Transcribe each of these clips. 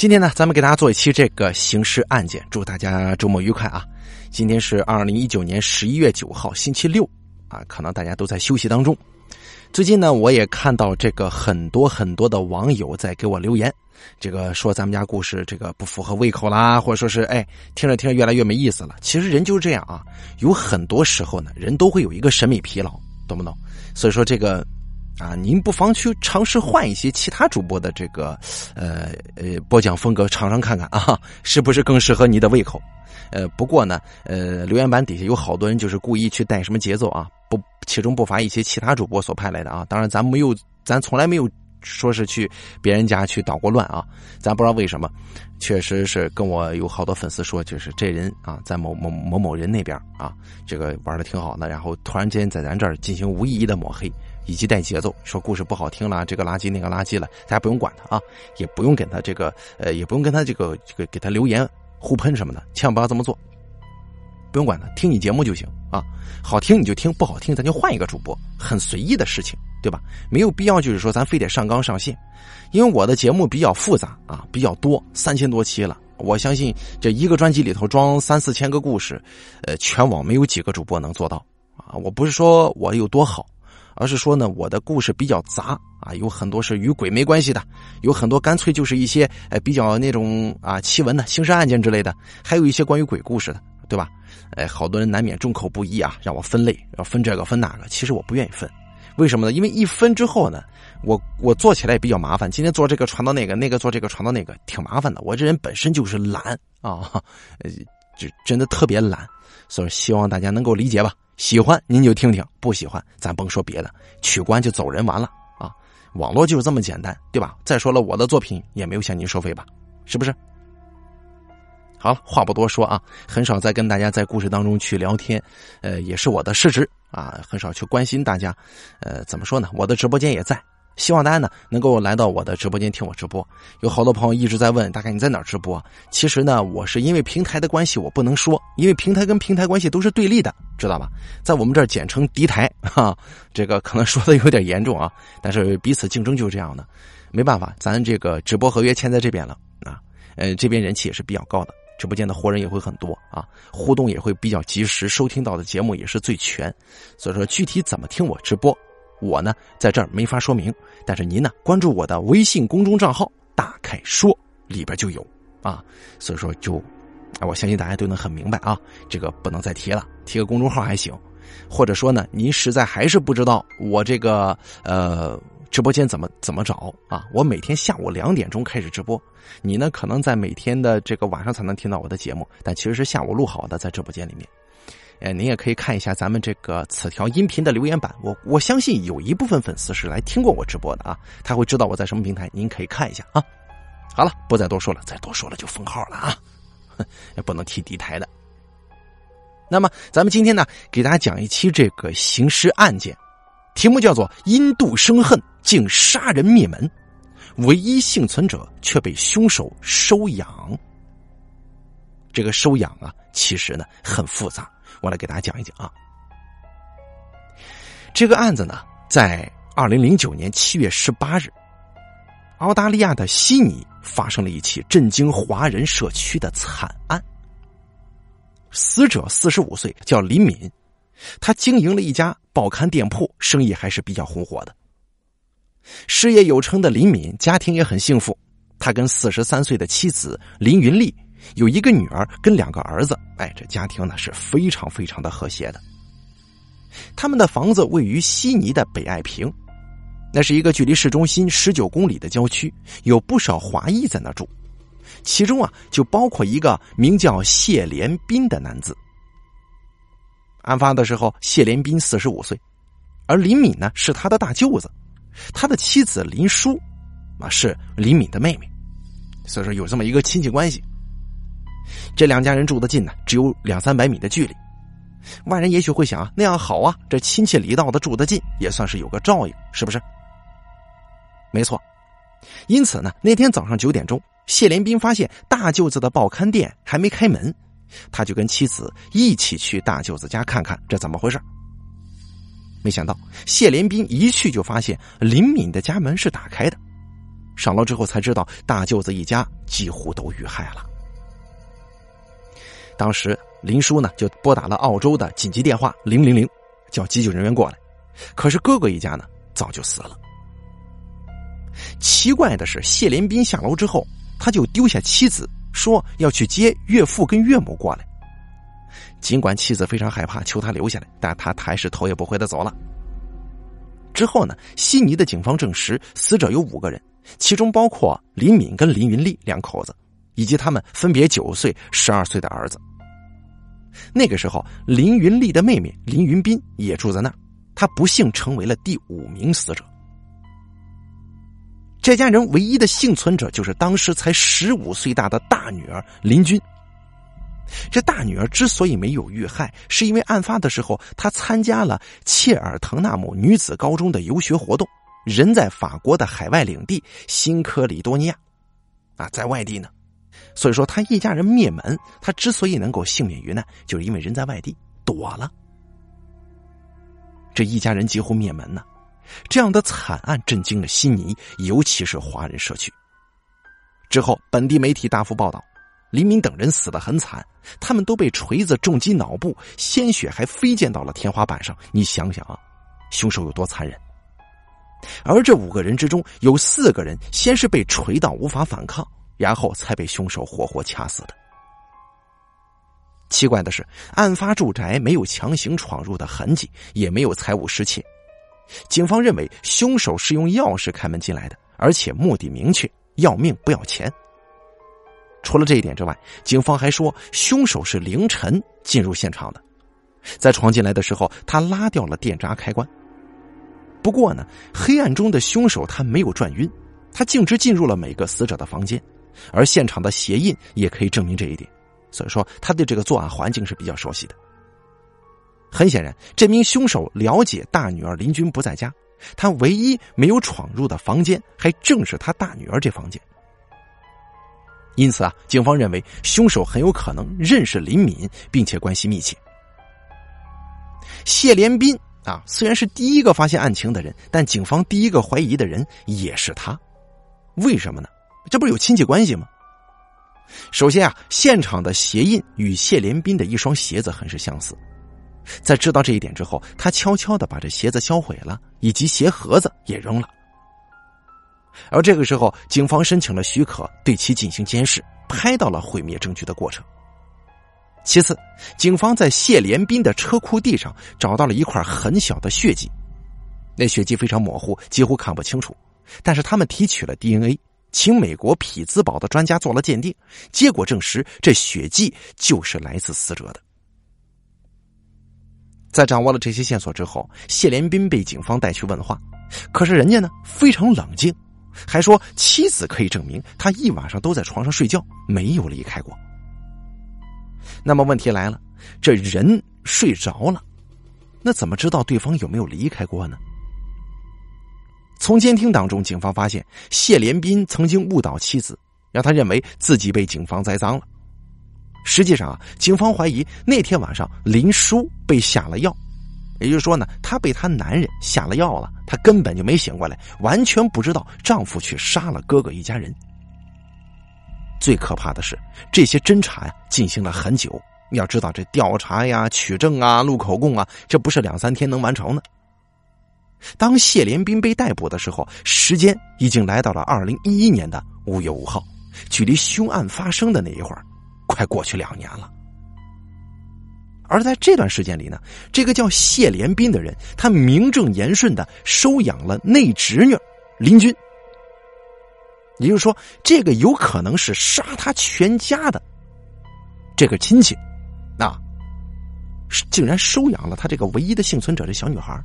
今天呢，咱们给大家做一期这个刑事案件，祝大家周末愉快啊！今天是二零一九年十一月九号，星期六啊，可能大家都在休息当中。最近呢，我也看到这个很多很多的网友在给我留言，这个说咱们家故事这个不符合胃口啦，或者说是哎听着听着越来越没意思了。其实人就是这样啊，有很多时候呢，人都会有一个审美疲劳，懂不懂？所以说这个。啊，您不妨去尝试换一些其他主播的这个，呃呃播讲风格，尝尝看看啊，是不是更适合你的胃口？呃，不过呢，呃，留言板底下有好多人就是故意去带什么节奏啊，不，其中不乏一些其他主播所派来的啊。当然，咱没有，咱从来没有说是去别人家去捣过乱啊。咱不知道为什么，确实是跟我有好多粉丝说，就是这人啊，在某某某某人那边啊，这个玩的挺好的，然后突然间在咱这儿进行无意义的抹黑。以及带节奏，说故事不好听了，这个垃圾那个垃圾了，大家不用管他啊，也不用给他这个呃，也不用跟他这个这个给他留言互喷什么的，千万不要这么做。不用管他，听你节目就行啊，好听你就听，不好听咱就换一个主播，很随意的事情，对吧？没有必要就是说咱非得上纲上线，因为我的节目比较复杂啊，比较多，三千多期了，我相信这一个专辑里头装三四千个故事，呃，全网没有几个主播能做到啊。我不是说我有多好。而是说呢，我的故事比较杂啊，有很多是与鬼没关系的，有很多干脆就是一些呃比较那种啊奇闻的刑事案件之类的，还有一些关于鬼故事的，对吧？哎，好多人难免众口不一啊，让我分类，要分这个分那个，其实我不愿意分，为什么呢？因为一分之后呢，我我做起来也比较麻烦，今天做这个传到那个，那个做这个传到那个，挺麻烦的。我这人本身就是懒啊，呃，就真的特别懒，所以希望大家能够理解吧。喜欢您就听听，不喜欢咱甭说别的，取关就走人完了啊！网络就是这么简单，对吧？再说了，我的作品也没有向您收费吧？是不是？好，话不多说啊，很少再跟大家在故事当中去聊天，呃，也是我的失职啊，很少去关心大家，呃，怎么说呢？我的直播间也在。希望大家呢能够来到我的直播间听我直播。有好多朋友一直在问，大概你在哪直播？其实呢，我是因为平台的关系，我不能说，因为平台跟平台关系都是对立的，知道吧？在我们这儿简称敌台，哈，这个可能说的有点严重啊，但是彼此竞争就是这样的，没办法，咱这个直播合约签在这边了啊，呃，这边人气也是比较高的，直播间的活人也会很多啊，互动也会比较及时，收听到的节目也是最全，所以说具体怎么听我直播？我呢，在这儿没法说明，但是您呢，关注我的微信公众账号“大凯说”，里边就有啊，所以说就，我相信大家都能很明白啊，这个不能再提了，提个公众号还行，或者说呢，您实在还是不知道我这个呃直播间怎么怎么找啊，我每天下午两点钟开始直播，你呢可能在每天的这个晚上才能听到我的节目，但其实是下午录好的在直播间里面。哎，您也可以看一下咱们这个此条音频的留言板，我我相信有一部分粉丝是来听过我直播的啊，他会知道我在什么平台，您可以看一下啊。好了，不再多说了，再多说了就封号了啊，也 不能提敌台的。那么，咱们今天呢，给大家讲一期这个刑事案件，题目叫做“因妒生恨，竟杀人灭门，唯一幸存者却被凶手收养”。这个收养啊，其实呢很复杂。我来给大家讲一讲啊，这个案子呢，在二零零九年七月十八日，澳大利亚的悉尼发生了一起震惊华人社区的惨案。死者四十五岁，叫林敏，他经营了一家报刊店铺，生意还是比较红火的。事业有成的林敏，家庭也很幸福，他跟四十三岁的妻子林云丽。有一个女儿跟两个儿子，哎，这家庭呢是非常非常的和谐的。他们的房子位于悉尼的北爱平，那是一个距离市中心十九公里的郊区，有不少华裔在那住，其中啊就包括一个名叫谢连斌的男子。案发的时候，谢连斌四十五岁，而林敏呢是他的大舅子，他的妻子林淑啊是林敏的妹妹，所以说有这么一个亲戚关系。这两家人住的近呢，只有两三百米的距离。外人也许会想啊，那样好啊，这亲戚离道的住得近，也算是有个照应，是不是？没错。因此呢，那天早上九点钟，谢连斌发现大舅子的报刊店还没开门，他就跟妻子一起去大舅子家看看这怎么回事。没想到谢连斌一去就发现林敏的家门是打开的，上楼之后才知道大舅子一家几乎都遇害了。当时林叔呢就拨打了澳洲的紧急电话零零零，叫急救人员过来。可是哥哥一家呢早就死了。奇怪的是，谢连斌下楼之后，他就丢下妻子，说要去接岳父跟岳母过来。尽管妻子非常害怕，求他留下来，但他还是头也不回的走了。之后呢，悉尼的警方证实，死者有五个人，其中包括林敏跟林云丽两口子，以及他们分别九岁、十二岁的儿子。那个时候，林云丽的妹妹林云斌也住在那儿，她不幸成为了第五名死者。这家人唯一的幸存者就是当时才十五岁大的大女儿林军。这大女儿之所以没有遇害，是因为案发的时候她参加了切尔滕纳姆女子高中的游学活动，人在法国的海外领地新科里多尼亚，啊，在外地呢。所以说，他一家人灭门，他之所以能够幸免于难，就是因为人在外地躲了。这一家人几乎灭门呢，这样的惨案震惊了悉尼，尤其是华人社区。之后，本地媒体大幅报道，黎明等人死得很惨，他们都被锤子重击脑部，鲜血还飞溅到了天花板上。你想想啊，凶手有多残忍？而这五个人之中，有四个人先是被锤到无法反抗。然后才被凶手活活掐死的。奇怪的是，案发住宅没有强行闯入的痕迹，也没有财物失窃。警方认为凶手是用钥匙开门进来的，而且目的明确，要命不要钱。除了这一点之外，警方还说凶手是凌晨进入现场的，在闯进来的时候，他拉掉了电闸开关。不过呢，黑暗中的凶手他没有转晕，他径直进入了每个死者的房间。而现场的鞋印也可以证明这一点，所以说他对这个作案环境是比较熟悉的。很显然，这名凶手了解大女儿林军不在家，他唯一没有闯入的房间还正是他大女儿这房间。因此啊，警方认为凶手很有可能认识林敏，并且关系密切。谢连斌啊，虽然是第一个发现案情的人，但警方第一个怀疑的人也是他，为什么呢？这不是有亲戚关系吗？首先啊，现场的鞋印与谢连斌的一双鞋子很是相似。在知道这一点之后，他悄悄的把这鞋子销毁了，以及鞋盒子也扔了。而这个时候，警方申请了许可，对其进行监视，拍到了毁灭证据的过程。其次，警方在谢连斌的车库地上找到了一块很小的血迹，那血迹非常模糊，几乎看不清楚，但是他们提取了 DNA。请美国匹兹堡的专家做了鉴定，结果证实这血迹就是来自死者的。在掌握了这些线索之后，谢连斌被警方带去问话，可是人家呢非常冷静，还说妻子可以证明他一晚上都在床上睡觉，没有离开过。那么问题来了，这人睡着了，那怎么知道对方有没有离开过呢？从监听当中，警方发现谢连斌曾经误导妻子，让他认为自己被警方栽赃了。实际上啊，警方怀疑那天晚上林叔被下了药，也就是说呢，她被她男人下了药了，她根本就没醒过来，完全不知道丈夫去杀了哥哥一家人。最可怕的是，这些侦查呀进行了很久，要知道这调查呀、取证啊、录口供啊，这不是两三天能完成的。当谢连斌被逮捕的时候，时间已经来到了二零一一年的五月五号，距离凶案发生的那一会儿，快过去两年了。而在这段时间里呢，这个叫谢连斌的人，他名正言顺的收养了内侄女林军，也就是说，这个有可能是杀他全家的这个亲戚，啊，竟然收养了他这个唯一的幸存者这小女孩。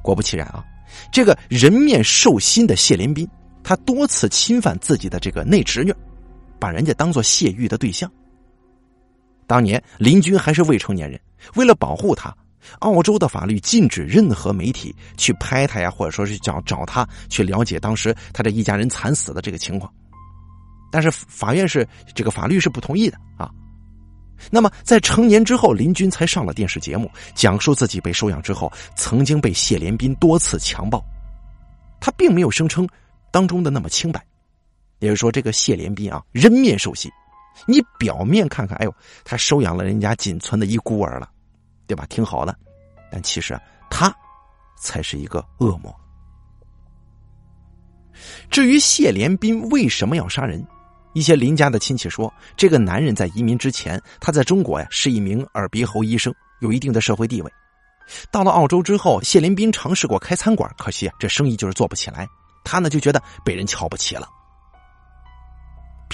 果不其然啊，这个人面兽心的谢连斌，他多次侵犯自己的这个内侄女，把人家当做泄欲的对象。当年林军还是未成年人，为了保护他，澳洲的法律禁止任何媒体去拍他呀，或者说是找找他去了解当时他这一家人惨死的这个情况。但是法院是这个法律是不同意的啊。那么，在成年之后，林军才上了电视节目，讲述自己被收养之后，曾经被谢连斌多次强暴。他并没有声称当中的那么清白。也就是说，这个谢连斌啊，人面兽心。你表面看看，哎呦，他收养了人家仅存的一孤儿了，对吧？挺好的。但其实啊，他才是一个恶魔。至于谢连斌为什么要杀人，一些邻家的亲戚说，这个男人在移民之前，他在中国呀是一名耳鼻喉医生，有一定的社会地位。到了澳洲之后，谢连斌尝试过开餐馆，可惜啊，这生意就是做不起来。他呢就觉得被人瞧不起了。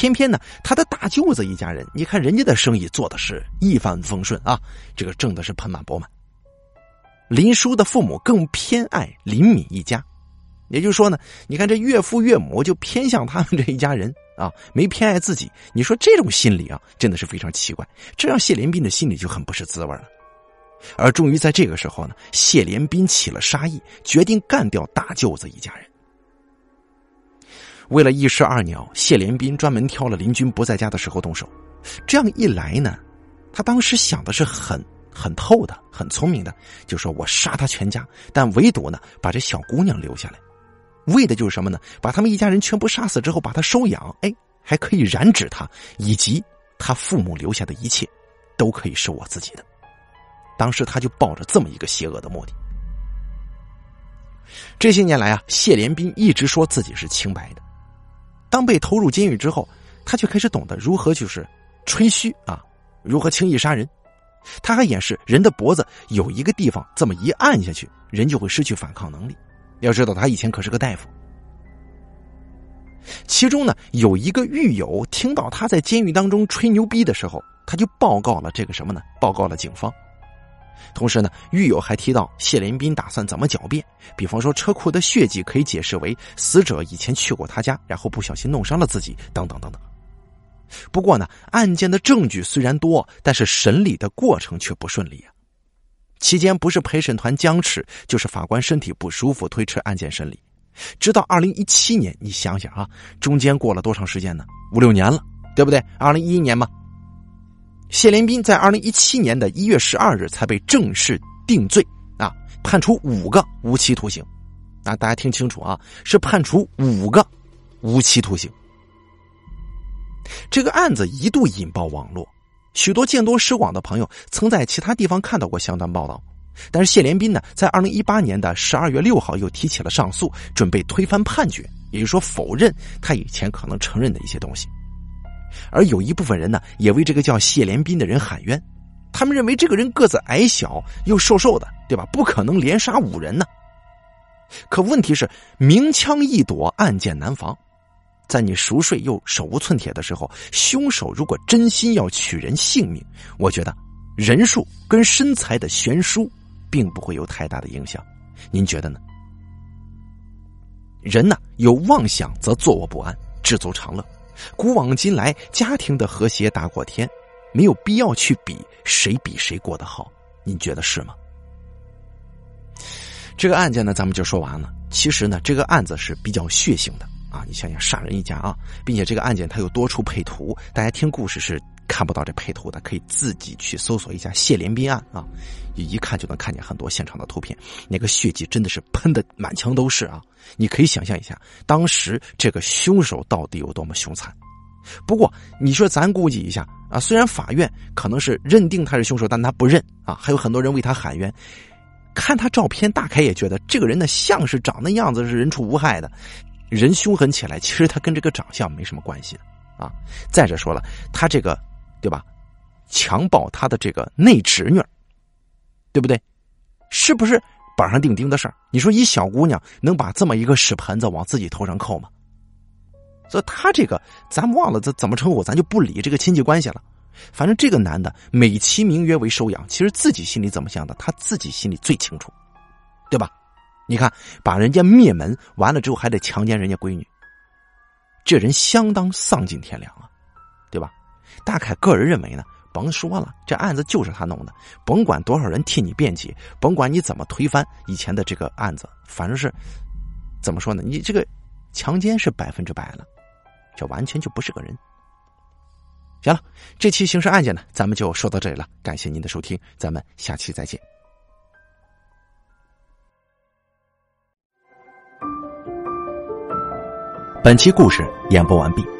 偏偏呢，他的大舅子一家人，你看人家的生意做的是一帆风顺啊，这个挣的是盆满钵满。林叔的父母更偏爱林敏一家，也就是说呢，你看这岳父岳母就偏向他们这一家人啊，没偏爱自己。你说这种心理啊，真的是非常奇怪，这让谢连斌的心里就很不是滋味了。而终于在这个时候呢，谢连斌起了杀意，决定干掉大舅子一家人。为了一石二鸟，谢连斌专门挑了林军不在家的时候动手。这样一来呢，他当时想的是很很透的，很聪明的，就说我杀他全家，但唯独呢把这小姑娘留下来，为的就是什么呢？把他们一家人全部杀死之后，把他收养，哎，还可以染指他，以及他父母留下的一切，都可以是我自己的。当时他就抱着这么一个邪恶的目的。这些年来啊，谢连斌一直说自己是清白的。当被投入监狱之后，他却开始懂得如何就是吹嘘啊，如何轻易杀人。他还演示人的脖子有一个地方这么一按下去，人就会失去反抗能力。要知道他以前可是个大夫。其中呢，有一个狱友听到他在监狱当中吹牛逼的时候，他就报告了这个什么呢？报告了警方。同时呢，狱友还提到谢连斌打算怎么狡辩，比方说车库的血迹可以解释为死者以前去过他家，然后不小心弄伤了自己，等等等等。不过呢，案件的证据虽然多，但是审理的过程却不顺利啊。期间不是陪审团僵持，就是法官身体不舒服推迟案件审理，直到二零一七年，你想想啊，中间过了多长时间呢？五六年了，对不对？二零一一年嘛。谢连斌在二零一七年的一月十二日才被正式定罪，啊，判处五个无期徒刑，啊，大家听清楚啊，是判处五个无期徒刑。这个案子一度引爆网络，许多见多识广的朋友曾在其他地方看到过相关报道，但是谢连斌呢，在二零一八年的十二月六号又提起了上诉，准备推翻判决，也就是说否认他以前可能承认的一些东西。而有一部分人呢，也为这个叫谢连斌的人喊冤，他们认为这个人个子矮小又瘦瘦的，对吧？不可能连杀五人呢。可问题是，明枪易躲，暗箭难防，在你熟睡又手无寸铁的时候，凶手如果真心要取人性命，我觉得人数跟身材的悬殊并不会有太大的影响。您觉得呢？人呢，有妄想则坐卧不安，知足常乐。古往今来，家庭的和谐大过天，没有必要去比谁比谁过得好，您觉得是吗？这个案件呢，咱们就说完了。其实呢，这个案子是比较血腥的啊！你想想，杀人一家啊，并且这个案件它有多处配图，大家听故事是看不到这配图的，可以自己去搜索一下谢连斌案啊，一看就能看见很多现场的图片，那个血迹真的是喷的满墙都是啊！你可以想象一下，当时这个凶手到底有多么凶残。不过，你说咱估计一下啊，虽然法院可能是认定他是凶手，但他不认啊，还有很多人为他喊冤。看他照片，大概也觉得这个人的，像是长那样子是人畜无害的，人凶狠起来，其实他跟这个长相没什么关系的啊。再者说了，他这个对吧，强暴他的这个内侄女，对不对？是不是板上钉钉的事儿？你说一小姑娘能把这么一个屎盆子往自己头上扣吗？所以他这个，咱忘了怎怎么称呼，咱就不理这个亲戚关系了。反正这个男的美其名曰为收养，其实自己心里怎么想的，他自己心里最清楚，对吧？你看，把人家灭门完了之后，还得强奸人家闺女，这人相当丧尽天良啊，对吧？大凯个人认为呢，甭说了，这案子就是他弄的，甭管多少人替你辩解，甭管你怎么推翻以前的这个案子，反正是怎么说呢？你这个强奸是百分之百了，这完全就不是个人。行了，这期刑事案件呢，咱们就说到这里了。感谢您的收听，咱们下期再见。本期故事演播完毕。